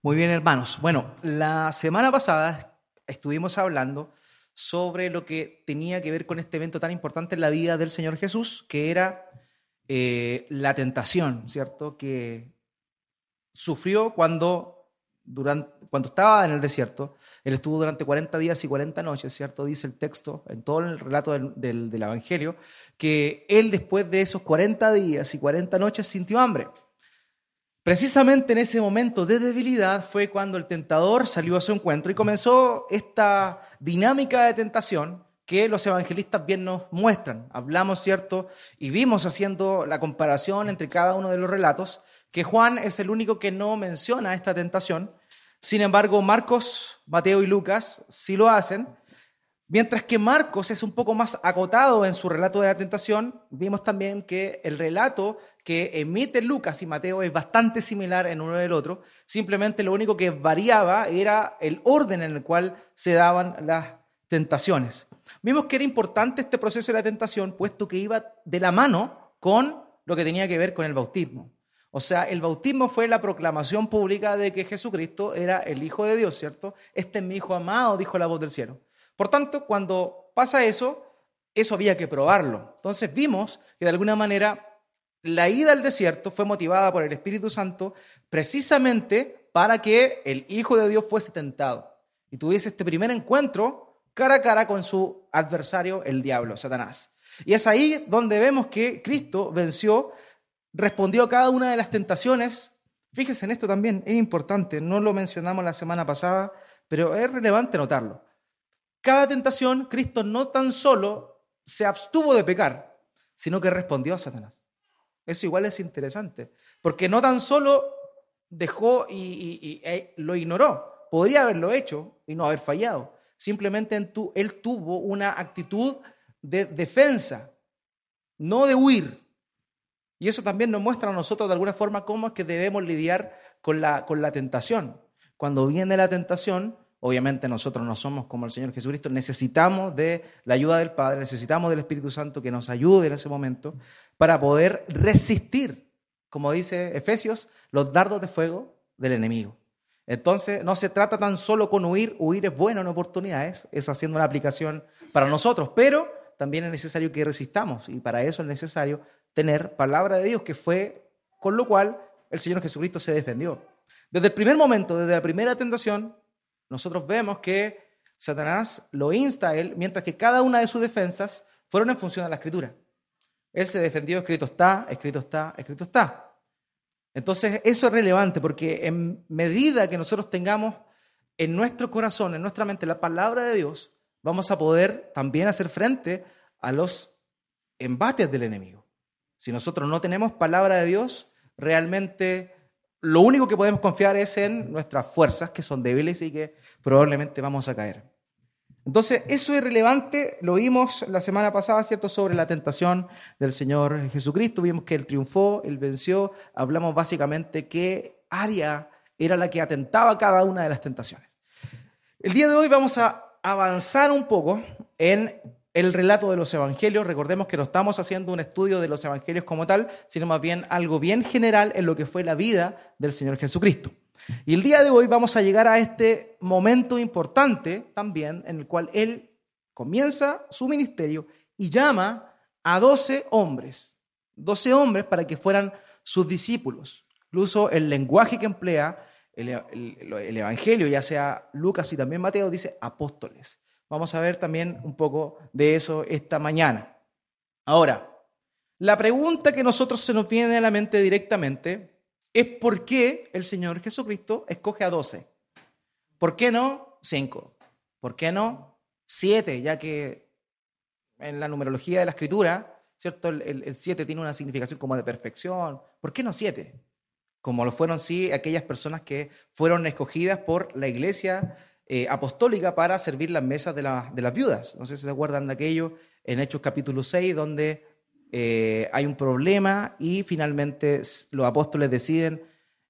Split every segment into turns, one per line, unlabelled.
Muy bien, hermanos. Bueno, la semana pasada estuvimos hablando sobre lo que tenía que ver con este evento tan importante en la vida del Señor Jesús, que era eh, la tentación, ¿cierto? Que sufrió cuando, durante, cuando estaba en el desierto. Él estuvo durante 40 días y 40 noches, ¿cierto? Dice el texto, en todo el relato del, del, Evangelio, que él después de esos 40 días y 40 noches sintió hambre. Precisamente en ese momento de debilidad fue cuando el tentador salió a su encuentro y comenzó esta dinámica de tentación que los evangelistas bien nos muestran. Hablamos, ¿cierto? Y vimos haciendo la comparación entre cada uno de los relatos, que Juan es el único que no menciona esta tentación. Sin embargo, Marcos, Mateo y Lucas sí lo hacen. Mientras que Marcos es un poco más acotado en su relato de la tentación, vimos también que el relato que emite Lucas y Mateo es bastante similar en uno del otro, simplemente lo único que variaba era el orden en el cual se daban las tentaciones. Vimos que era importante este proceso de la tentación, puesto que iba de la mano con lo que tenía que ver con el bautismo. O sea, el bautismo fue la proclamación pública de que Jesucristo era el Hijo de Dios, ¿cierto? Este es mi Hijo amado, dijo la voz del cielo. Por tanto, cuando pasa eso, eso había que probarlo. Entonces vimos que de alguna manera la ida al desierto fue motivada por el Espíritu Santo precisamente para que el Hijo de Dios fuese tentado y tuviese este primer encuentro cara a cara con su adversario, el diablo, Satanás. Y es ahí donde vemos que Cristo venció, respondió a cada una de las tentaciones. Fíjese en esto también, es importante, no lo mencionamos la semana pasada, pero es relevante notarlo cada tentación, Cristo no tan solo se abstuvo de pecar, sino que respondió a Satanás. Eso igual es interesante, porque no tan solo dejó y, y, eh, lo ignoró, podría haberlo hecho y no haber fallado. Simplemente él tuvo una actitud de defensa, no de huir. Y eso también nos muestra a nosotros de alguna forma cómo es que debemos lidiar con la, con la tentación. Cuando viene la tentación, Obviamente nosotros no somos como el Señor Jesucristo, necesitamos de la ayuda del Padre, necesitamos del Espíritu Santo que nos ayude en ese momento para poder resistir, como dice Efesios, los dardos de fuego del enemigo. Entonces, no se trata tan solo con huir, huir es bueno en oportunidades, es haciendo una aplicación para nosotros, pero también es necesario que resistamos y para eso es necesario tener palabra de Dios, que fue con lo cual el Señor Jesucristo se defendió. Desde el primer momento, desde la primera tentación, nosotros vemos que Satanás lo insta a él, mientras que cada una de sus defensas fueron en función de la escritura. Él se defendió, escrito está, escrito está, escrito está. Entonces, eso es relevante porque en medida que nosotros tengamos en nuestro corazón, en nuestra mente, la palabra de Dios, vamos a poder también hacer frente a los embates del enemigo. Si nosotros no tenemos palabra de Dios, realmente lo único que podemos confiar es en nuestras fuerzas, que son débiles y que probablemente vamos a caer. Entonces, eso es relevante, lo vimos la semana pasada, ¿cierto?, sobre la tentación del Señor Jesucristo, vimos que Él triunfó, Él venció, hablamos básicamente qué área era la que atentaba cada una de las tentaciones. El día de hoy vamos a avanzar un poco en el relato de los evangelios. Recordemos que no estamos haciendo un estudio de los evangelios como tal, sino más bien algo bien general en lo que fue la vida del Señor Jesucristo. Y el día de hoy vamos a llegar a este momento importante también en el cual Él comienza su ministerio y llama a doce hombres, doce hombres para que fueran sus discípulos. Incluso el lenguaje que emplea el, el Evangelio, ya sea Lucas y también Mateo, dice apóstoles. Vamos a ver también un poco de eso esta mañana. Ahora, la pregunta que nosotros se nos viene a la mente directamente es por qué el Señor Jesucristo escoge a doce. ¿Por qué no cinco? ¿Por qué no siete? Ya que en la numerología de la escritura, ¿cierto? El, siete tiene una significación como de perfección. ¿Por qué no siete? como lo fueron sí aquellas personas que fueron escogidas por la iglesia eh, apostólica para servir las mesas de, las viudas. No sé si se acuerdan de aquello en Hechos capítulo 6, donde eh, hay un problema y finalmente los apóstoles deciden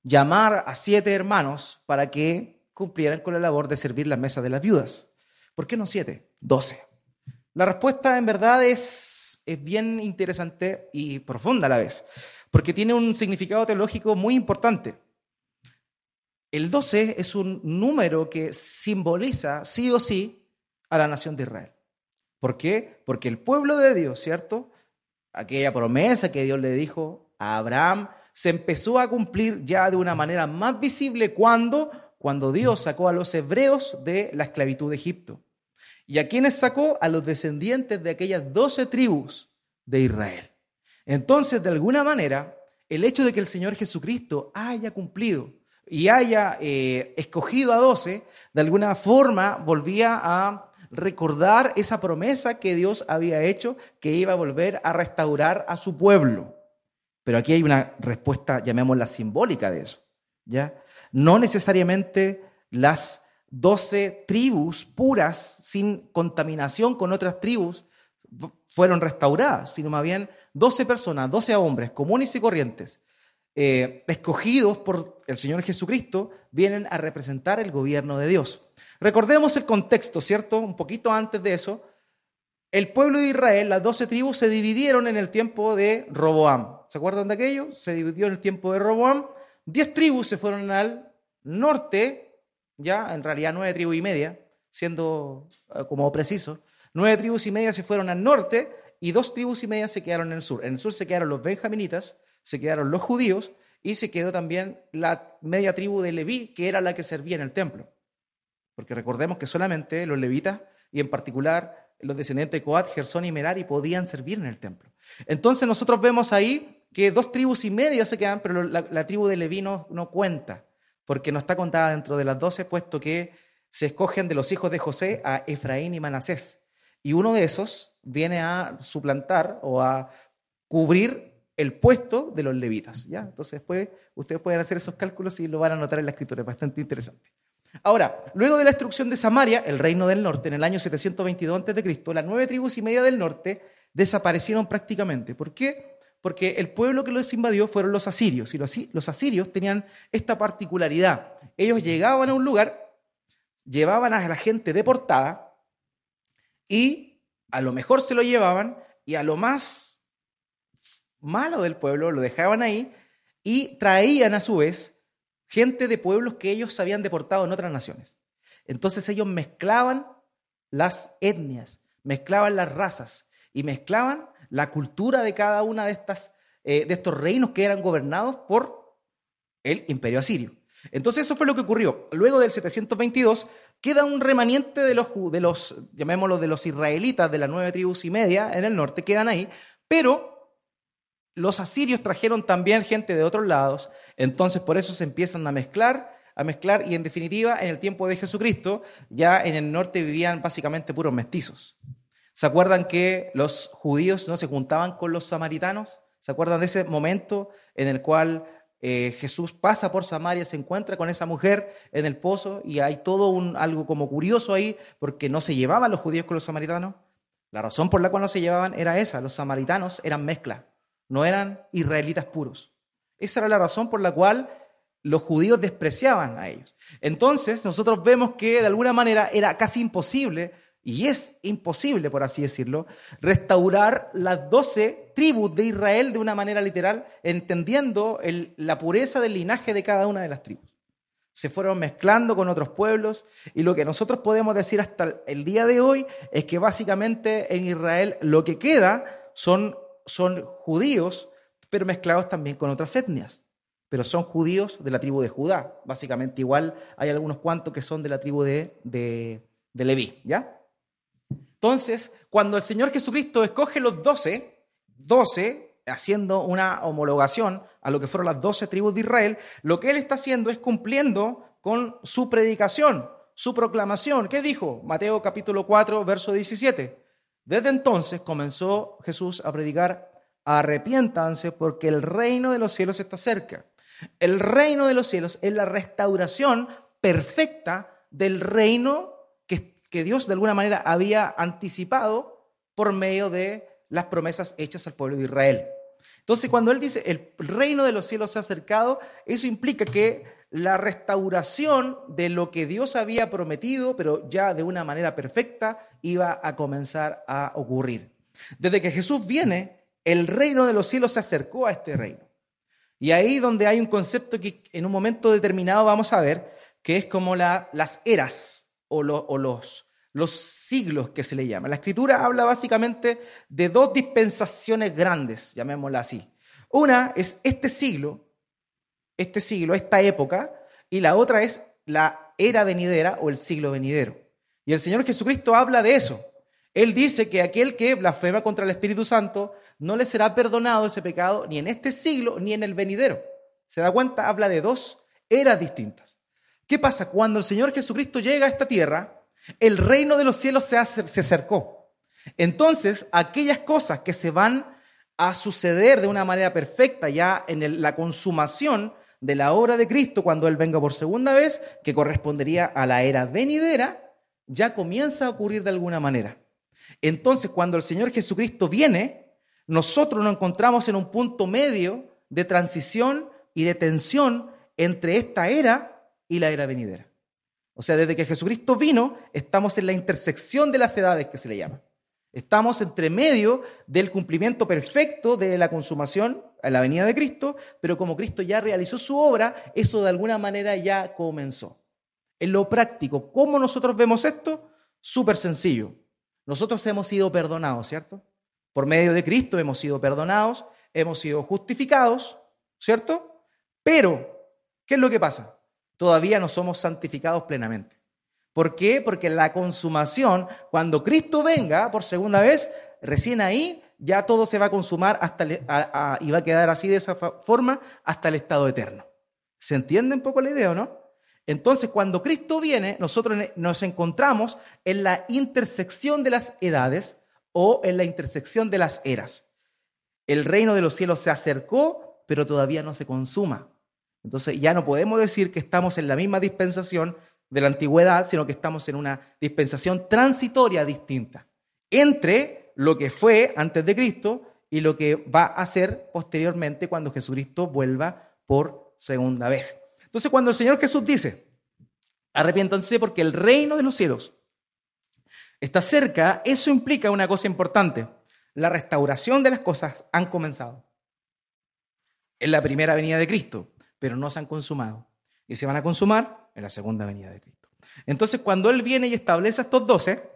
llamar a siete hermanos para que cumplieran con la labor de servir las mesas de las viudas. ¿Por qué no siete? Doce. La respuesta en verdad es, es bien interesante y profunda a la vez, porque tiene un significado teológico muy importante. El 12 es un número que simboliza sí o sí a la nación de Israel. ¿Por qué? Porque el pueblo de Dios, ¿cierto? Aquella promesa que Dios le dijo a Abraham se empezó a cumplir ya de una manera más visible cuando cuando Dios sacó a los hebreos de la esclavitud de Egipto. ¿Y a quiénes sacó? A los descendientes de aquellas doce tribus de Israel. Entonces, de alguna manera, el hecho de que el Señor Jesucristo haya cumplido y haya eh, escogido a doce, de alguna forma volvía a recordar esa promesa que Dios había hecho, que iba a volver a restaurar a su pueblo. Pero aquí hay una respuesta, llamémosla simbólica de eso. ¿ya? No necesariamente las doce tribus puras, sin contaminación con otras tribus, fueron restauradas, sino más bien doce personas, doce hombres comunes y corrientes, eh, escogidos por el Señor Jesucristo, vienen a representar el gobierno de Dios. Recordemos el contexto, ¿cierto? Un poquito antes de eso, el pueblo de Israel, las doce tribus, se dividieron en el tiempo de Roboam. ¿Se acuerdan de aquello? Se dividió en el tiempo de Roboam. Diez tribus se fueron al norte ya, en realidad nueve tribus y media, siendo eh, como preciso, nueve tribus y media se fueron al norte y dos tribus y media se quedaron en el sur. En el sur se quedaron los benjaminitas, se quedaron los judíos y se quedó también la media tribu de Leví, que era la que servía en el templo. Porque recordemos que solamente los levitas y en particular los descendientes de Coat, Gersón y Merari podían servir en el templo. Entonces nosotros vemos ahí que dos tribus y media se quedan, pero la, tribu de Leví no, no cuenta porque no está contada dentro de las doce, puesto que se escogen de los hijos de José a Efraín y Manasés. Y uno de esos viene a suplantar o a cubrir el puesto de los levitas. ¿ya? Entonces después ustedes pueden hacer esos cálculos y lo van a notar en la escritura, es bastante interesante. Ahora, luego de la destrucción de Samaria, el reino del norte, en el año 722 a.C., las nueve tribus y media del norte desaparecieron prácticamente. ¿Por qué? porque el pueblo que los invadió fueron los asirios, y los asirios tenían esta particularidad. Ellos llegaban a un lugar, llevaban a la gente deportada, y a lo mejor se lo llevaban, y a lo más malo del pueblo lo dejaban ahí, y traían a su vez gente de pueblos que ellos habían deportado en otras naciones. Entonces ellos mezclaban las etnias, mezclaban las razas, y mezclaban la cultura de cada una de, estas, eh, de estos reinos que eran gobernados por el imperio asirio. Entonces eso fue lo que ocurrió. Luego del 722 queda un remanente de los, de los, llamémoslo, de los israelitas de las nueve tribus y media en el norte, quedan ahí, pero los asirios trajeron también gente de otros lados, entonces por eso se empiezan a mezclar, a mezclar y en definitiva en el tiempo de Jesucristo ya en el norte vivían básicamente puros mestizos. ¿Se acuerdan que los judíos no se juntaban con los samaritanos? ¿Se acuerdan de ese momento en el cual eh, Jesús pasa por Samaria, se encuentra con esa mujer en el pozo y hay todo un, algo como curioso ahí porque no se llevaban los judíos con los samaritanos? La razón por la cual no se llevaban era esa, los samaritanos eran mezcla, no eran israelitas puros. Esa era la razón por la cual los judíos despreciaban a ellos. Entonces nosotros vemos que de alguna manera era casi imposible y es imposible, por así decirlo, restaurar las doce tribus de Israel de una manera literal, entendiendo la pureza del linaje de cada una de las tribus. Se fueron mezclando con otros pueblos y lo que nosotros podemos decir hasta el día de hoy es que básicamente en Israel lo que queda son, son judíos, pero mezclados también con otras etnias. Pero son judíos de la tribu de Judá. Básicamente igual hay algunos cuantos que son de la tribu de, de, de Leví, ¿ya? Entonces, cuando el Señor Jesucristo escoge los doce, doce, haciendo una homologación a lo que fueron las doce tribus de Israel, lo que Él está haciendo es cumpliendo con su predicación, su proclamación. ¿Qué dijo? Mateo capítulo 4, verso 17. Desde entonces comenzó Jesús a predicar, arrepiéntanse porque el reino de los cielos está cerca. El reino de los cielos es la restauración perfecta del reino que, que Dios de alguna manera había anticipado por medio de las promesas hechas al pueblo de Israel. Entonces, cuando él dice el reino de los cielos se ha acercado, eso implica que la restauración de lo que Dios había prometido, pero ya de una manera perfecta, iba a comenzar a ocurrir. Desde que Jesús viene, el reino de los cielos se acercó a este reino. Y ahí donde hay un concepto que en un momento determinado vamos a ver, que es como las eras o, los, los siglos que se le llama. La escritura habla básicamente de dos dispensaciones grandes, llamémosla así. Una es este siglo, este siglo, esta época, y la otra es la era venidera o el siglo venidero. Y el Señor Jesucristo habla de eso. Él dice que aquel que blasfema contra el Espíritu Santo no le será perdonado ese pecado ni en este siglo ni en el venidero. ¿Se da cuenta? Habla de dos eras distintas. ¿Qué pasa? Cuando el Señor Jesucristo llega a esta tierra, el reino de los cielos se, acercó. Entonces, aquellas cosas que se van a suceder de una manera perfecta ya en la consumación de la obra de Cristo cuando Él venga por segunda vez, que correspondería a la era venidera, ya comienza a ocurrir de alguna manera. Entonces, cuando el Señor Jesucristo viene, nosotros nos encontramos en un punto medio de transición y de tensión entre esta era y la era venidera. O sea, desde que Jesucristo vino, estamos en la intersección de las edades que se le llama. Estamos entre medio del cumplimiento perfecto de la consumación a la venida de Cristo, pero como Cristo ya realizó su obra, eso de alguna manera ya comenzó. En lo práctico, ¿cómo nosotros vemos esto? Súper sencillo. Nosotros hemos sido perdonados, ¿cierto? Por medio de Cristo hemos sido perdonados, hemos sido justificados, ¿cierto? Pero, ¿qué es lo que pasa? todavía no somos santificados plenamente. ¿Por qué? Porque la consumación, cuando Cristo venga por segunda vez, recién ahí ya todo se va a consumar hasta y va a quedar así de esa forma hasta el estado eterno. ¿Se entiende un poco la idea o no? Entonces, cuando Cristo viene, nosotros nos encontramos en la intersección de las edades o en la intersección de las eras. El reino de los cielos se acercó, pero todavía no se consuma. Entonces ya no podemos decir que estamos en la misma dispensación de la antigüedad, sino que estamos en una dispensación transitoria distinta entre lo que fue antes de Cristo y lo que va a ser posteriormente cuando Jesucristo vuelva por segunda vez. Entonces cuando el Señor Jesús dice, arrepiéntanse porque el reino de los cielos está cerca, eso implica una cosa importante. La restauración de las cosas han comenzado. En la primera venida de Cristo pero no se han consumado. Y se van a consumar en la segunda venida de Cristo. Entonces, cuando Él viene y establece estos doce,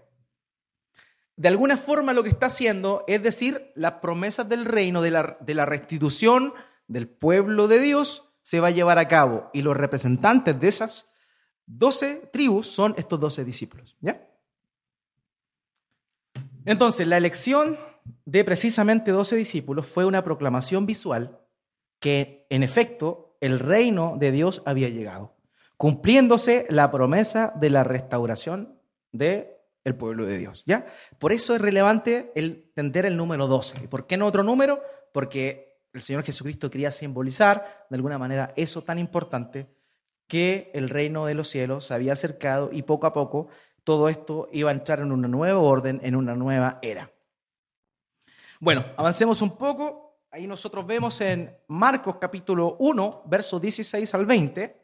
de alguna forma lo que está haciendo es decir, las promesas del reino, de la, de la restitución del pueblo de Dios, se va a llevar a cabo. Y los representantes de esas doce tribus son estos doce discípulos. ¿Ya? Entonces, la elección de precisamente doce discípulos fue una proclamación visual que, en efecto, el reino de Dios había llegado, cumpliéndose la promesa de la restauración del el pueblo de Dios. ¿ya? Por eso es relevante el entender el número 12. ¿Y por qué no otro número? Porque el Señor Jesucristo quería simbolizar de alguna manera eso tan importante que el reino de los cielos se había acercado y poco a poco todo esto iba a entrar en un nuevo orden, en una nueva era. Bueno, avancemos un poco Ahí nosotros vemos en Marcos capítulo 1, versos 16 al 20,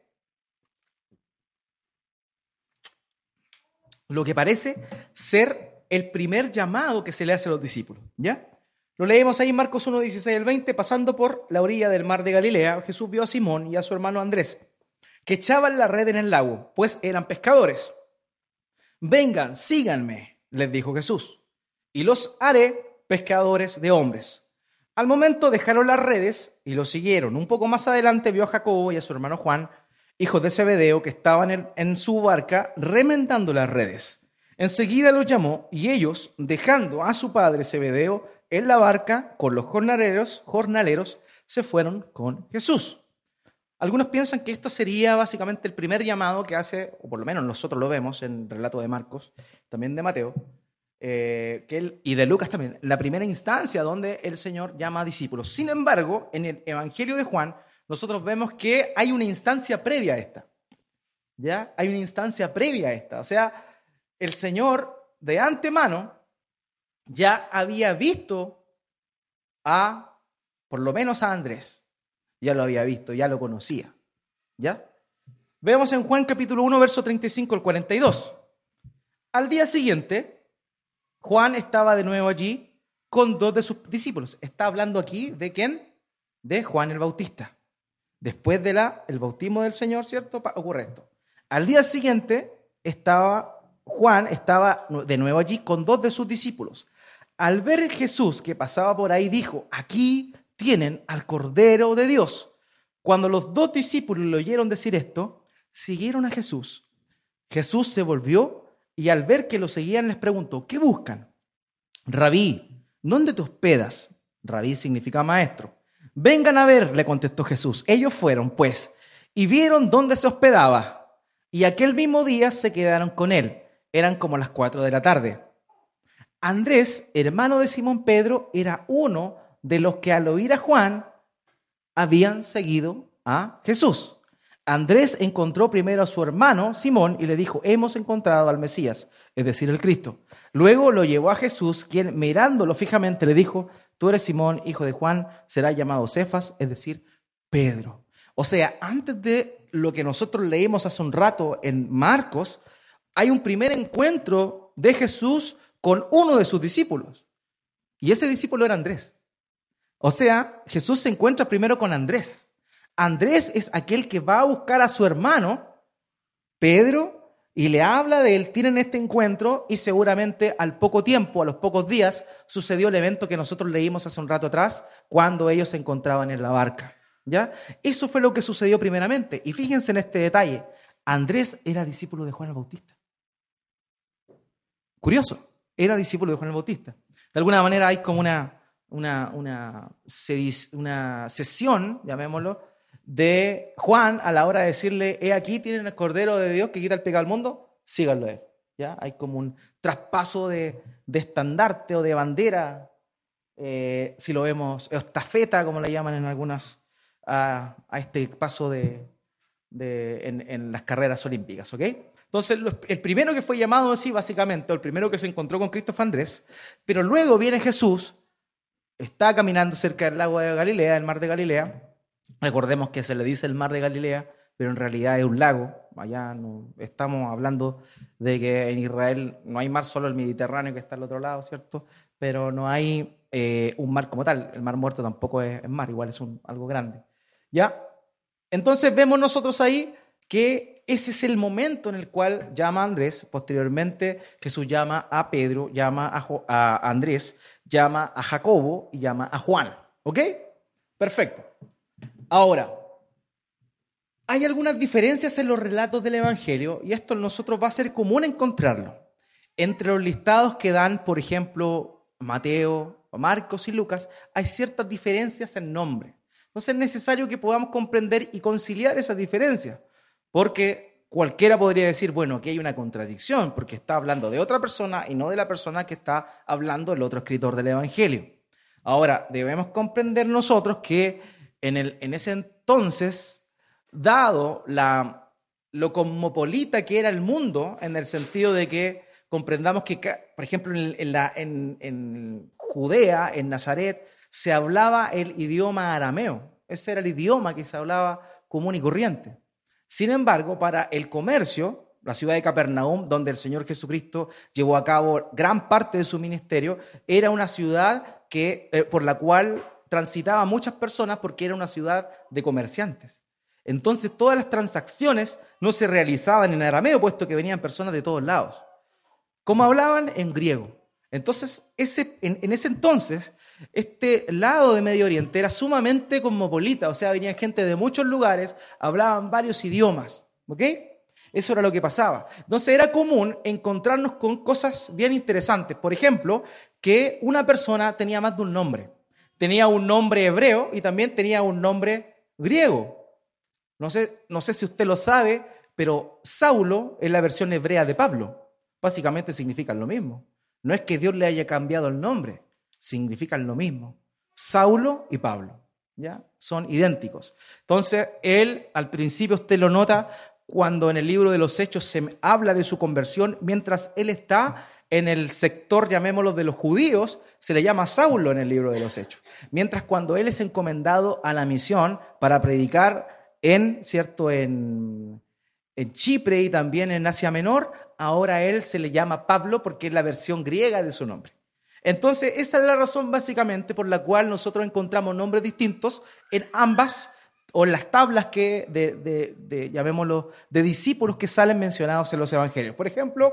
lo que parece ser el primer llamado que se le hace a los discípulos. ¿Ya? Lo leemos ahí en Marcos 1, 16 al 20, pasando por la orilla del mar de Galilea, Jesús vio a Simón y a su hermano Andrés, que echaban la red en el lago, pues eran pescadores. Vengan, síganme, les dijo Jesús, y los haré pescadores de hombres. Al momento dejaron las redes y lo siguieron. Un poco más adelante vio a Jacobo y a su hermano Juan, hijos de Zebedeo, que estaban en, su barca remendando las redes. Enseguida los llamó y ellos, dejando a su padre Zebedeo en la barca con los jornaleros, jornaleros, se fueron con Jesús. Algunos piensan que esto sería básicamente el primer llamado que hace, o por lo menos nosotros lo vemos en el relato de Marcos, también de Mateo, eh, y de Lucas también, la primera instancia donde el Señor llama a discípulos. Sin embargo, en el Evangelio de Juan nosotros vemos que hay una instancia previa a esta. ¿Ya? Hay una instancia previa a esta. O sea, el Señor de antemano ya había visto a, por lo menos a Andrés. Ya lo había visto, ya lo conocía. ¿Ya? Vemos en Juan capítulo 1, verso 35 al 42. Al día siguiente, Juan estaba de nuevo allí con dos de sus discípulos. Está hablando aquí de quién? De Juan el Bautista. Después del el bautismo del Señor, ¿cierto? Ocurre esto. Al día siguiente estaba Juan, estaba de nuevo allí con dos de sus discípulos. Al ver Jesús que pasaba por ahí, dijo, aquí tienen al Cordero de Dios. Cuando los dos discípulos le oyeron decir esto, siguieron a Jesús. Jesús se volvió y al ver que lo seguían les preguntó, ¿qué buscan? Rabí, ¿dónde te hospedas? Rabí significa maestro. Vengan a ver, le contestó Jesús. Ellos fueron, pues, y vieron dónde se hospedaba. Y aquel mismo día se quedaron con él. Eran como las cuatro de la tarde. Andrés, hermano de Simón Pedro, era uno de los que al oír a Juan habían seguido a Jesús. Andrés encontró primero a su hermano Simón y le dijo, hemos encontrado al Mesías, es decir, el Cristo. Luego lo llevó a Jesús, quien mirándolo fijamente le dijo, tú eres Simón, hijo de Juan, será llamado Cefas, es decir, Pedro. O sea, antes de lo que nosotros leímos hace un rato en Marcos, hay un primer encuentro de Jesús con uno de sus discípulos. Y ese discípulo era Andrés. O sea, Jesús se encuentra primero con Andrés. Andrés es aquel que va a buscar a su hermano, Pedro, y le habla de él, tienen este encuentro y seguramente al poco tiempo, a los pocos días, sucedió el evento que nosotros leímos hace un rato atrás, cuando ellos se encontraban en la barca. ¿Ya? Eso fue lo que sucedió primeramente. Y fíjense en este detalle, Andrés era discípulo de Juan el Bautista. Curioso, era discípulo de Juan el Bautista. De alguna manera hay como una, una, una, una sesión, llamémoslo, de Juan a la hora de decirle, he aquí, tienen el Cordero de Dios que quita el pecado del mundo, síganlo él. ¿Ya? Hay como un traspaso de, estandarte o de bandera, eh, si lo vemos, estafeta, como le llaman en algunas, a, este paso de, en, las carreras olímpicas. ¿ok? Entonces, el primero que fue llamado así, básicamente, el primero que se encontró con Cristo fue Andrés, pero luego viene Jesús, está caminando cerca del lago de Galilea, del mar de Galilea, Recordemos que se le dice el mar de Galilea, pero en realidad es un lago. Allá no, estamos hablando de que en Israel no hay mar, solo el Mediterráneo que está al otro lado, ¿cierto? Pero no hay eh, un mar como tal. El mar muerto tampoco es, mar, igual es un, algo grande. ¿Ya? Entonces vemos nosotros ahí que ese es el momento en el cual llama Andrés, posteriormente Jesús llama a Pedro, llama a, a Andrés, llama a Jacobo y llama a Juan. ¿Ok? Perfecto. Ahora, hay algunas diferencias en los relatos del Evangelio y esto nosotros va a ser común encontrarlo. Entre los listados que dan, por ejemplo, Mateo, Marcos y Lucas, hay ciertas diferencias en nombre. Entonces es necesario que podamos comprender y conciliar esas diferencias, porque cualquiera podría decir, bueno, aquí hay una contradicción, porque está hablando de otra persona y no de la persona que está hablando el otro escritor del Evangelio. Ahora, debemos comprender nosotros que en, el, en ese entonces, dado la, lo cosmopolita que era el mundo, en el sentido de que comprendamos que, por ejemplo, en, la, en, Judea, en Nazaret, se hablaba el idioma arameo. Ese era el idioma que se hablaba común y corriente. Sin embargo, para el comercio, la ciudad de Capernaum, donde el Señor Jesucristo llevó a cabo gran parte de su ministerio, era una ciudad que, eh, por la cual transitaba muchas personas porque era una ciudad de comerciantes. Entonces todas las transacciones no se realizaban en arameo, puesto que venían personas de todos lados. ¿Cómo hablaban? En griego. Entonces, ese, en, ese entonces, este lado de Medio Oriente era sumamente cosmopolita, o sea, venía gente de muchos lugares, hablaban varios idiomas. ¿Ok? Eso era lo que pasaba. Entonces era común encontrarnos con cosas bien interesantes. Por ejemplo, que una persona tenía más de un nombre tenía un nombre hebreo y también tenía un nombre griego. No sé, no sé si usted lo sabe, pero Saulo es la versión hebrea de Pablo. Básicamente significan lo mismo. No es que Dios le haya cambiado el nombre, significan lo mismo. Saulo y Pablo. ¿ya? Son idénticos. Entonces, él, al principio usted lo nota cuando en el libro de los Hechos se habla de su conversión, mientras él está en el sector, llamémoslo, de los judíos, se le llama Saulo en el libro de los Hechos. Mientras cuando él es encomendado a la misión para predicar en, ¿cierto?, en, Chipre y también en Asia Menor, ahora él se le llama Pablo porque es la versión griega de su nombre. Entonces, esta es la razón básicamente por la cual nosotros encontramos nombres distintos en ambas o en las tablas que de, llamémoslo, de discípulos que salen mencionados en los evangelios. Por ejemplo,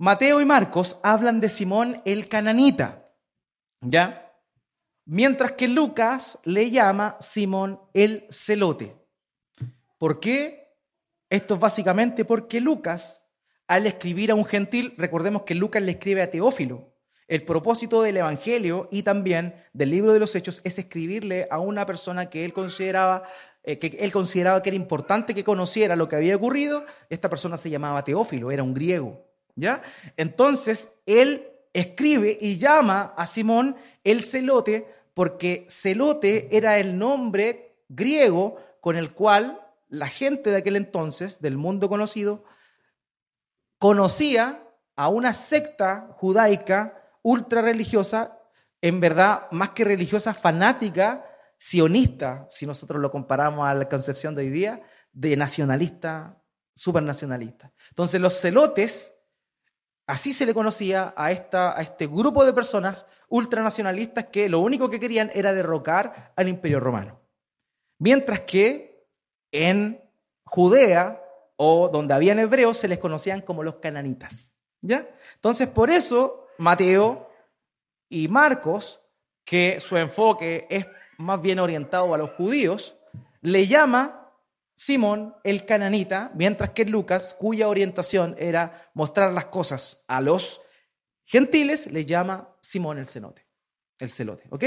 Mateo y Marcos hablan de Simón el cananita, ¿ya? Mientras que Lucas le llama Simón el celote. ¿Por qué? Esto es básicamente porque Lucas, al escribir a un gentil, recordemos que Lucas le escribe a Teófilo, el propósito del Evangelio y también del libro de los Hechos es escribirle a una persona que él consideraba eh, que él consideraba que era importante que conociera lo que había ocurrido. Esta persona se llamaba Teófilo, era un griego, ¿ya? Entonces él escribe y llama a Simón el celote porque celote era el nombre griego con el cual la gente de aquel entonces, del mundo conocido, conocía a una secta judaica ultra religiosa, en verdad, más que religiosa, fanática, sionista, si nosotros lo comparamos a la concepción de hoy día, de nacionalista, supernacionalista. Entonces los celotes, así se le conocía a, esta, a este grupo de personas ultranacionalistas que lo único que querían era derrocar al imperio romano. Mientras que en Judea o donde habían hebreos se les conocían como los cananitas. ¿Ya? Entonces, por eso Mateo y Marcos, que su enfoque es más bien orientado a los judíos, le llama Simón el cananita, mientras que Lucas, cuya orientación era mostrar las cosas a los gentiles, le llama Simón el cenote, el celote, ¿ok?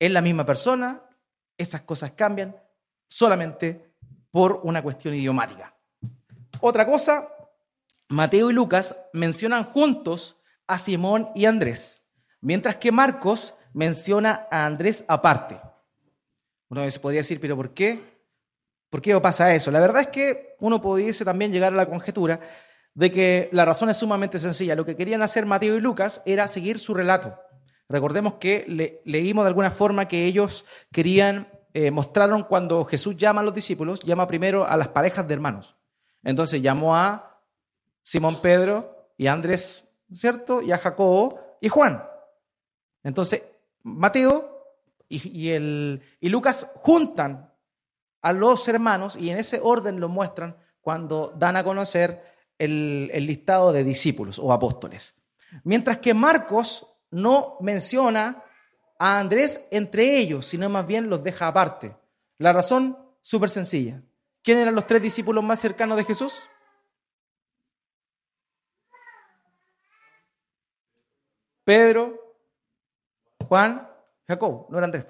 Es la misma persona, esas cosas cambian solamente por una cuestión idiomática. Otra cosa, Mateo y Lucas mencionan juntos a Simón y Andrés, mientras que Marcos menciona a Andrés aparte. Uno se podría decir, pero ¿por qué? ¿Por qué pasa eso? La verdad es que uno pudiese también llegar a la conjetura de que la razón es sumamente sencilla. Lo que querían hacer Mateo y Lucas era seguir su relato. Recordemos que leímos de alguna forma que ellos querían, eh, mostraron cuando Jesús llama a los discípulos, llama primero a las parejas de hermanos. Entonces llamó a Simón Pedro y Andrés ¿cierto? Y a Jacobo y Juan. Entonces, Mateo y Lucas juntan a los hermanos y en ese orden lo muestran cuando dan a conocer el, el listado de discípulos o apóstoles. Mientras que Marcos no menciona a Andrés entre ellos, sino más bien los deja aparte. La razón, súper sencilla. ¿Quién eran los tres discípulos más cercanos de Jesús? Pedro, Juan, Jacob, no eran tres.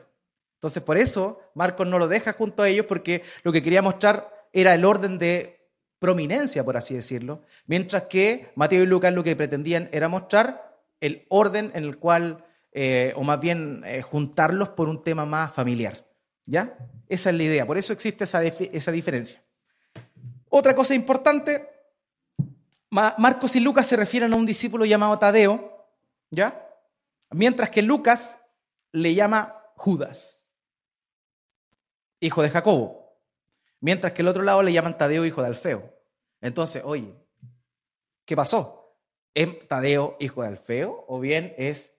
Entonces, por eso Marcos no lo deja junto a ellos, porque lo que quería mostrar era el orden de prominencia, por así decirlo, mientras que Mateo y Lucas lo que pretendían era mostrar el orden en el cual, eh, o más bien eh, juntarlos por un tema más familiar. ¿Ya? Esa es la idea, por eso existe esa, esa diferencia. Otra cosa importante, Marcos y Lucas se refieren a un discípulo llamado Tadeo, ¿Ya? Mientras que Lucas le llama Judas, hijo de Jacobo. Mientras que el otro lado le llaman Tadeo, hijo de Alfeo. Entonces, oye, ¿qué pasó? ¿Es Tadeo, hijo de Alfeo? ¿O bien es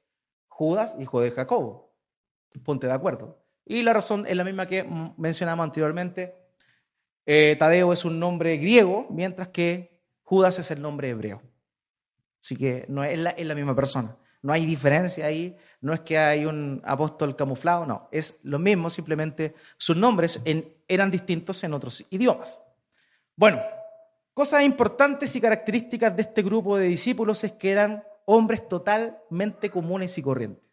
Judas, hijo de Jacobo? Ponte de acuerdo. Y la razón es la misma que mencionamos anteriormente. Eh, Tadeo es un nombre griego, mientras que Judas es el nombre hebreo. Así que no es la, es la misma persona. No hay diferencia ahí, no es que hay un apóstol camuflado, no, es lo mismo, simplemente sus nombres eran distintos en otros idiomas. Bueno, cosas importantes y características de este grupo de discípulos es que eran hombres totalmente comunes y corrientes.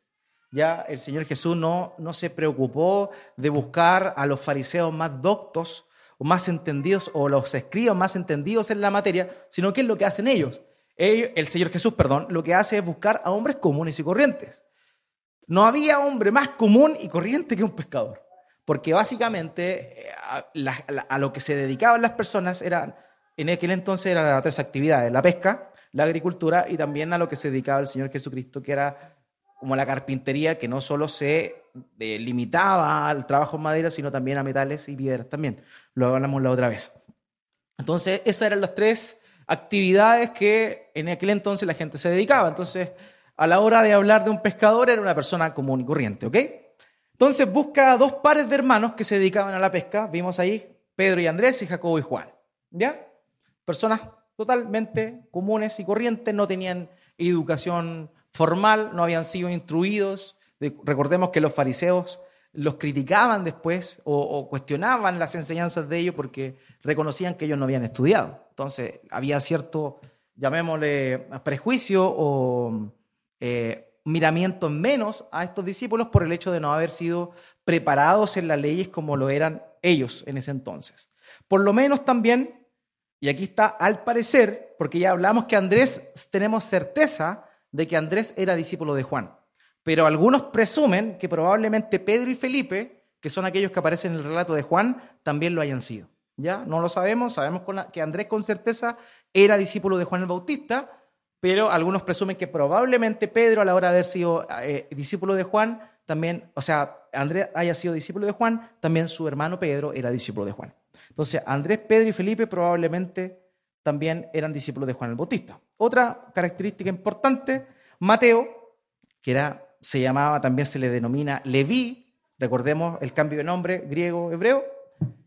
Ya el Señor Jesús no, no se preocupó de buscar a los fariseos más doctos o más entendidos o los escribas más entendidos en la materia, sino que es lo que hacen ellos el Señor Jesús, perdón, lo que hace es buscar a hombres comunes y corrientes. No había hombre más común y corriente que un pescador. porque básicamente eh, a, lo que se dedicaban las personas eran, en aquel entonces eran las tres actividades, la pesca, la agricultura y también a lo que se dedicaba el Señor Jesucristo, que era como la carpintería, que no solo se eh, limitaba al trabajo en madera, sino también a metales y piedras también. Lo hablamos la otra vez. Entonces, esas eran las tres actividades que en aquel entonces la gente se dedicaba. Entonces, a la hora de hablar de un pescador, era una persona común y corriente, ¿ok? Entonces busca dos pares de hermanos que se dedicaban a la pesca. Vimos ahí Pedro y Andrés y Jacobo y Juan. ¿Ya? Personas totalmente comunes y corrientes, no tenían educación formal, no habían sido instruidos. Recordemos que los fariseos los criticaban después o, cuestionaban las enseñanzas de ellos porque reconocían que ellos no habían estudiado. Entonces había cierto, llamémosle, prejuicio o eh, miramiento menos a estos discípulos por el hecho de no haber sido preparados en las leyes como lo eran ellos en ese entonces. Por lo menos también, y aquí está al parecer, porque ya hablamos que Andrés, tenemos certeza de que Andrés era discípulo de Juan, pero algunos presumen que probablemente Pedro y Felipe, que son aquellos que aparecen en el relato de Juan, también lo hayan sido. ¿Ya? No lo sabemos, sabemos que Andrés con certeza era discípulo de Juan el Bautista, pero algunos presumen que probablemente Pedro, a la hora de haber sido eh, discípulo de Juan, también, o sea, Andrés haya sido discípulo de Juan, también su hermano Pedro era discípulo de Juan. Entonces, Andrés, Pedro y Felipe probablemente también eran discípulos de Juan el Bautista. Otra característica importante, Mateo, que era, se llamaba, también se le denomina Leví, recordemos el cambio de nombre griego-hebreo,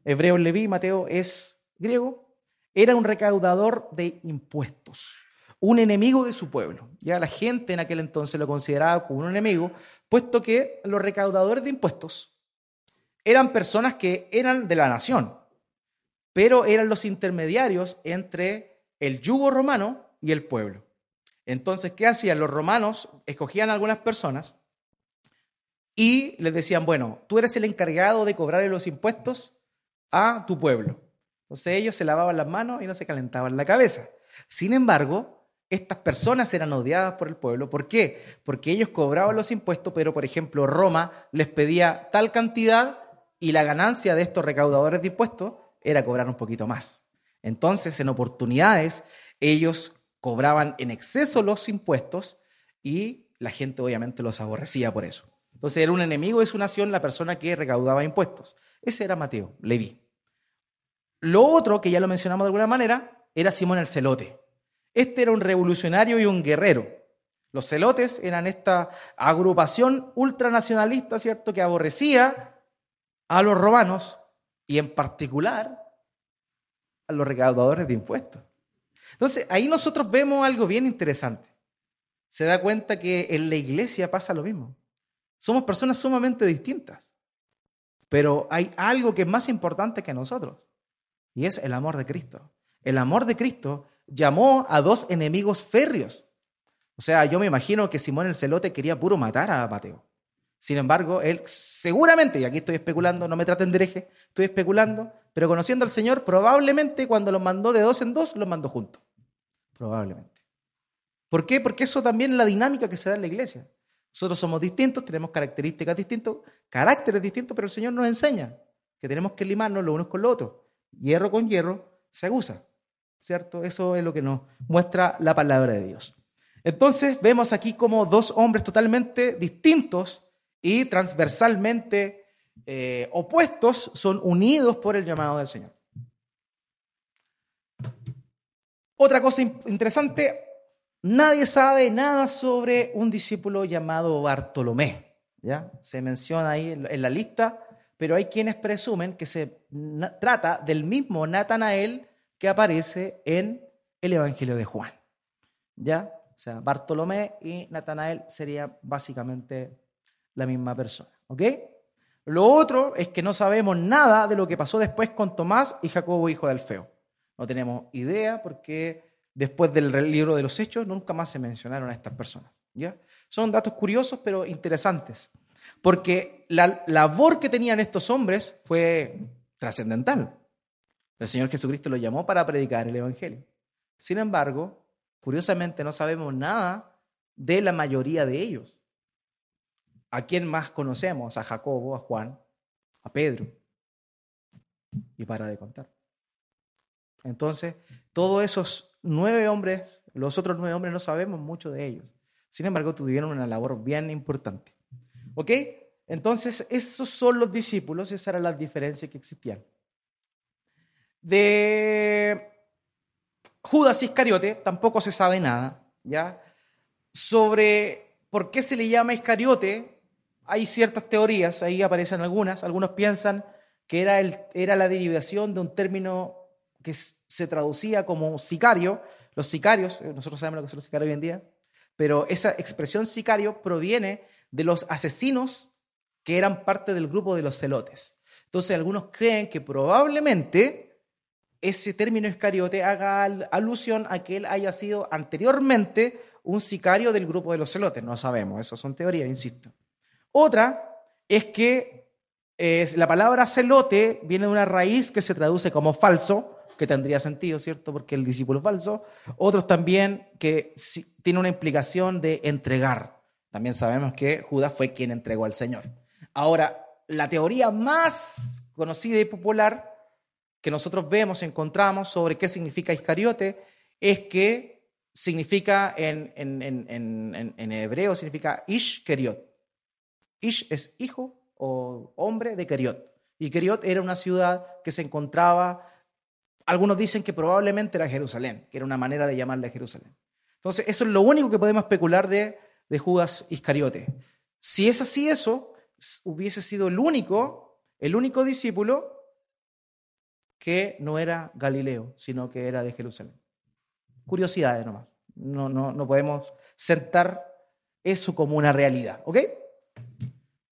hebreo Leví, Mateo es griego, era un recaudador de impuestos un enemigo de su pueblo. Ya la gente en aquel entonces lo consideraba como un enemigo, puesto que los recaudadores de impuestos eran personas que eran de la nación, pero eran los intermediarios entre el yugo romano y el pueblo. Entonces, ¿qué hacían? Los romanos escogían a algunas personas y les decían, bueno, tú eres el encargado de cobrarle los impuestos a tu pueblo. Entonces ellos se lavaban las manos y no se calentaban la cabeza. Sin embargo, estas personas eran odiadas por el pueblo. ¿Por qué? Porque ellos cobraban los impuestos, pero por ejemplo Roma les pedía tal cantidad y la ganancia de estos recaudadores de impuestos era cobrar un poquito más. Entonces, en oportunidades, ellos cobraban en exceso los impuestos y la gente obviamente los aborrecía por eso. Entonces era un enemigo de su nación la persona que recaudaba impuestos. Ese era Mateo, Leví. Lo otro, que ya lo mencionamos de alguna manera, era Simón el Celote. Este era un revolucionario y un guerrero. Los celotes eran esta agrupación ultranacionalista, ¿cierto?, que aborrecía a los romanos y en particular a los recaudadores de impuestos. Entonces, ahí nosotros vemos algo bien interesante. Se da cuenta que en la iglesia pasa lo mismo. Somos personas sumamente distintas, pero hay algo que es más importante que nosotros, y es el amor de Cristo. El amor de Cristo llamó a dos enemigos férreos. O sea, yo me imagino que Simón el Celote quería puro matar a Mateo. Sin embargo, él seguramente, y aquí estoy especulando, no me traten de hereje, estoy especulando, pero conociendo al Señor, probablemente cuando los mandó de dos en dos, los mandó juntos. Probablemente. ¿Por qué? Porque eso también es la dinámica que se da en la iglesia. Nosotros somos distintos, tenemos características distintas, caracteres distintos, pero el Señor nos enseña que tenemos que limarnos los unos con los otros. Hierro con hierro se aguza. ¿cierto? Eso es lo que nos muestra la palabra de Dios. Entonces vemos aquí como dos hombres totalmente distintos y transversalmente eh, opuestos son unidos por el llamado del Señor. Otra cosa interesante, nadie sabe nada sobre un discípulo llamado Bartolomé. ¿ya? Se menciona ahí en la lista, pero hay quienes presumen que se trata del mismo Natanael que aparece en el Evangelio de Juan. ¿Ya? O sea, Bartolomé y Natanael serían básicamente la misma persona. ¿Ok? Lo otro es que no sabemos nada de lo que pasó después con Tomás y Jacobo, hijo de Alfeo. No tenemos idea porque después del libro de los Hechos nunca más se mencionaron a estas personas. ¿ya? Son datos curiosos pero interesantes, porque la labor que tenían estos hombres fue trascendental. El Señor Jesucristo lo llamó para predicar el Evangelio. Sin embargo, curiosamente no sabemos nada de la mayoría de ellos. ¿A quién más conocemos? A Jacobo, a Juan. a Pedro. Y para de contar. Entonces, todos esos nueve hombres, los otros nueve hombres no sabemos mucho de ellos. Sin embargo, tuvieron una labor bien importante. ¿Ok? Entonces, esos son los discípulos, esas eran las diferencias que existían. De Judas Iscariote tampoco se sabe nada, ¿ya? Sobre por qué se le llama Iscariote, hay ciertas teorías, ahí aparecen algunas. Algunos piensan que era, el, era la derivación de un término que se traducía como sicario. Los sicarios, eh, nosotros sabemos lo que son los sicarios hoy en día, pero esa expresión sicario proviene de los asesinos que eran parte del grupo de los celotes. Entonces algunos creen que probablemente ese término escariote haga alusión a que él haya sido anteriormente un sicario del grupo de los celotes. No sabemos, eso son teorías, insisto. Otra es que la palabra celote viene de una raíz que se traduce como falso, que tendría sentido, ¿cierto? Porque el discípulo es falso. Otros también que tiene una implicación de entregar. También sabemos que Judas fue quien entregó al Señor. Ahora, la teoría más conocida y popular que nosotros vemos, encontramos sobre qué significa Iscariote, es que significa en, hebreo, significa Ish Keriot. Ish es hijo o hombre de Keriot. Y Keriot era una ciudad que se encontraba, algunos dicen que probablemente era Jerusalén, que era una manera de llamarle Jerusalén. Entonces, eso es lo único que podemos especular de, de Judas Iscariote. Si es así eso, hubiese sido el único, el único discípulo que no era Galileo, sino que era de Jerusalén. Curiosidades nomás. No, no, no podemos sentar eso como una realidad, ¿ok?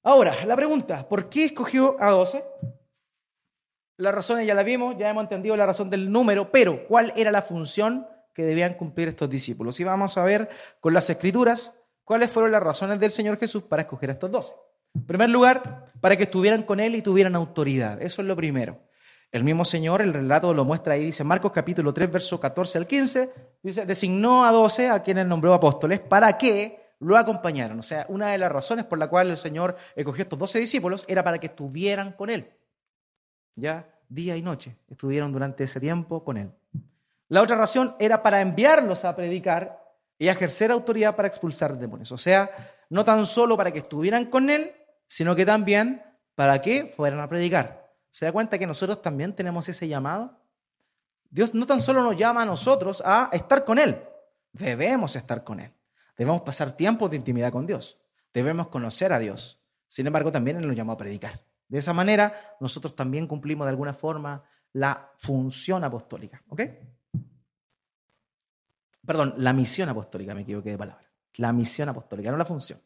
Ahora, la pregunta, ¿por qué escogió a 12? La razón ya la vimos, ya hemos entendido la razón del número, pero ¿cuál era la función que debían cumplir estos discípulos? Y vamos a ver con las escrituras cuáles fueron las razones del Señor Jesús para escoger a estos 12. En primer lugar, para que estuvieran con Él y tuvieran autoridad. Eso es lo primero. El mismo Señor, el relato lo muestra ahí, dice Marcos capítulo 3, verso 14 al 15, dice, designó a doce a quienes nombró apóstoles para que lo acompañaran. O sea, una de las razones por la cual el Señor escogió estos doce discípulos era para que estuvieran con Él. Ya día y noche estuvieron durante ese tiempo con Él. La otra razón era para enviarlos a predicar y ejercer autoridad para expulsar demonios. O sea, no tan solo para que estuvieran con Él, sino que también para que fueran a predicar. ¿Se da cuenta que nosotros también tenemos ese llamado? Dios no tan solo nos llama a nosotros a estar con Él, debemos estar con Él. Debemos pasar tiempo de intimidad con Dios. Debemos conocer a Dios. Sin embargo, también Él nos llamó a predicar. De esa manera, nosotros también cumplimos de alguna forma la función apostólica. ¿Ok? Perdón, la misión apostólica, me equivoqué de palabra. La misión apostólica, no la función.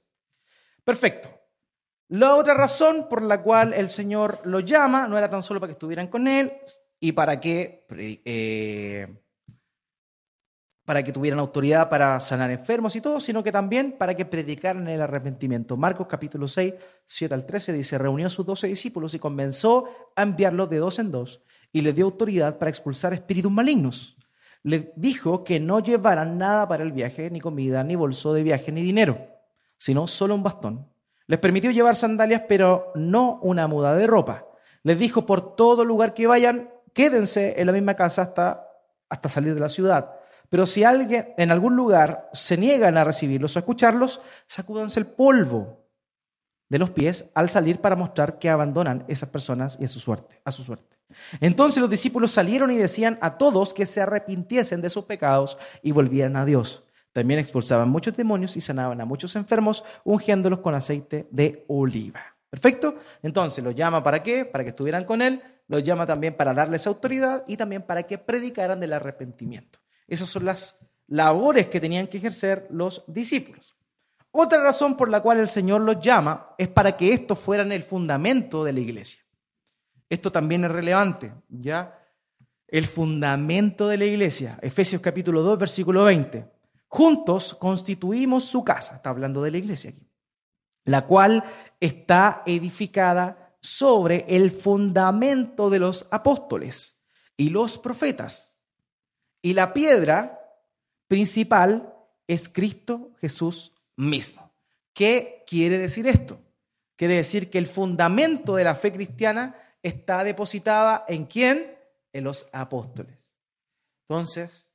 Perfecto. La otra razón por la cual el Señor lo llama no era tan solo para que estuvieran con Él y para que, eh, para que tuvieran autoridad para sanar enfermos y todo, sino que también para que predicaran el arrepentimiento. Marcos capítulo 6, 7 al 13 dice, reunió a sus doce discípulos y comenzó a enviarlos de dos en dos y les dio autoridad para expulsar espíritus malignos. Les dijo que no llevaran nada para el viaje, ni comida, ni bolso de viaje, ni dinero, sino solo un bastón les permitió llevar sandalias, pero no una muda de ropa. Les dijo, por todo lugar que vayan, quédense en la misma casa hasta, hasta salir de la ciudad. Pero si alguien en algún lugar se niegan a recibirlos o a escucharlos, sacúdanse el polvo de los pies al salir para mostrar que abandonan esas personas y a su suerte, a su suerte. Entonces los discípulos salieron y decían a todos que se arrepintiesen de sus pecados y volvieran a Dios. También expulsaban muchos demonios y sanaban a muchos enfermos, ungiéndolos con aceite de oliva. ¿Perfecto? Entonces, los llama para qué? Para que estuvieran con él, los llama también para darles autoridad y también para que predicaran del arrepentimiento. Esas son las labores que tenían que ejercer los discípulos. Otra razón por la cual el Señor los llama es para que estos fueran el fundamento de la iglesia. Esto también es relevante, ¿ya? El fundamento de la iglesia. Efesios capítulo 2, versículo 20. Juntos constituimos su casa, está hablando de la iglesia aquí, la cual está edificada sobre el fundamento de los apóstoles y los profetas. Y la piedra principal es Cristo Jesús mismo. ¿Qué quiere decir esto? Quiere decir que el fundamento de la fe cristiana está depositada en quién? En los apóstoles. Entonces,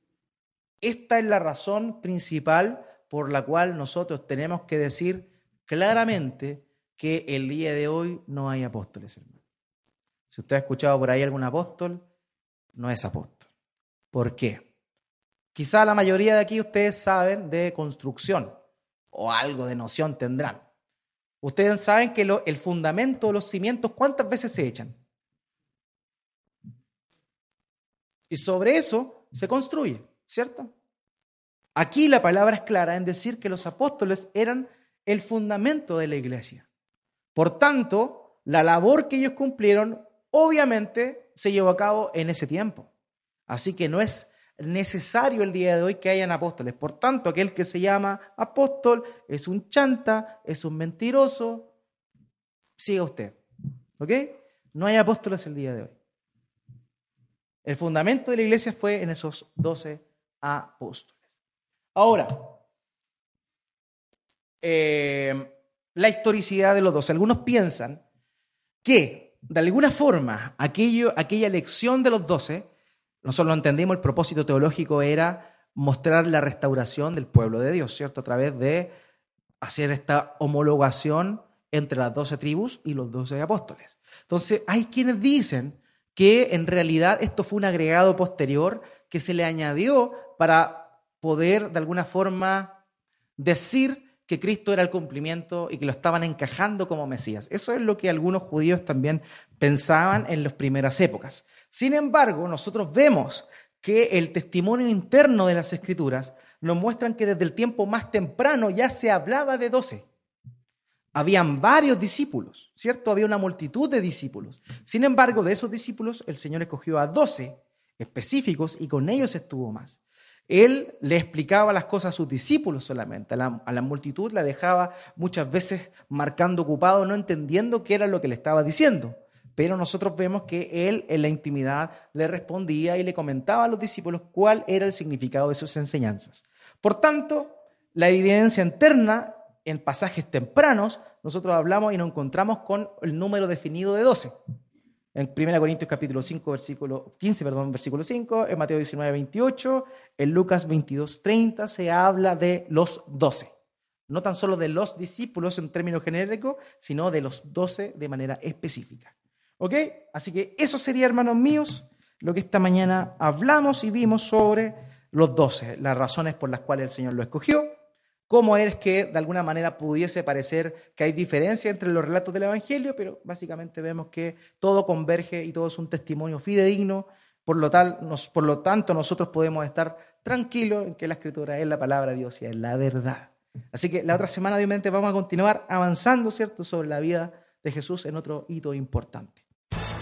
esta es la razón principal por la cual nosotros tenemos que decir claramente que el día de hoy no hay apóstoles, hermano. Si usted ha escuchado por ahí algún apóstol, no es apóstol. ¿Por qué? Quizá la mayoría de aquí ustedes saben de construcción o algo de noción tendrán. Ustedes saben que el fundamento, los cimientos, ¿cuántas veces se echan? Y sobre eso se construye, ¿cierto? Aquí la palabra es clara en decir que los apóstoles eran el fundamento de la iglesia. Por tanto, la labor que ellos cumplieron obviamente se llevó a cabo en ese tiempo. Así que no es necesario el día de hoy que hayan apóstoles. Por tanto, aquel que se llama apóstol es un chanta, es un mentiroso. Siga usted. ¿Ok? No hay apóstoles el día de hoy. El fundamento de la iglesia fue en esos doce apóstoles. Ahora, eh, la historicidad de los doce. Algunos piensan que, de alguna forma, aquello, aquella elección de los doce nosotros lo entendimos, el propósito teológico era mostrar la restauración del pueblo de Dios, ¿cierto? A través de hacer esta homologación entre las doce tribus y los doce apóstoles. Entonces, hay quienes dicen que en realidad esto fue un agregado posterior que se le añadió para poder de alguna forma decir que Cristo era el cumplimiento y que lo estaban encajando como Mesías. Eso es lo que algunos judíos también pensaban en las primeras épocas. Sin embargo, nosotros vemos que el testimonio interno de las escrituras nos muestran que desde el tiempo más temprano ya se hablaba de doce. Habían varios discípulos, ¿cierto? Había una multitud de discípulos. Sin embargo, de esos discípulos, el Señor escogió a doce específicos y con ellos estuvo más. Él le explicaba las cosas a sus discípulos solamente, a la, a la, multitud la dejaba muchas veces marcando ocupado, no entendiendo qué era lo que le estaba diciendo pero nosotros vemos que él en la intimidad le respondía y le comentaba a los discípulos cuál era el significado de sus enseñanzas. Por tanto, la evidencia interna en pasajes tempranos, nosotros hablamos y nos encontramos con el número definido de 12. En 1 Corintios capítulo 5, versículo 15, perdón, versículo 5, en Mateo 19, 28, en Lucas 22, 30 se habla de los 12. No tan solo de los discípulos en términos genéricos, sino de los 12 de manera específica. ¿Ok? Así que eso sería, hermanos míos, lo que esta mañana hablamos y vimos sobre los doce, las razones por las cuales el Señor lo escogió, cómo es que de alguna manera pudiese parecer que hay diferencia entre los relatos del Evangelio, pero básicamente vemos que todo converge y todo es un testimonio fidedigno, por lo, tal, nos, por lo tanto nosotros podemos estar tranquilos en que la Escritura es la palabra de Dios y es la verdad. Así que la otra semana, obviamente, vamos a continuar avanzando, ¿cierto?, sobre la vida de Jesús en otro hito importante.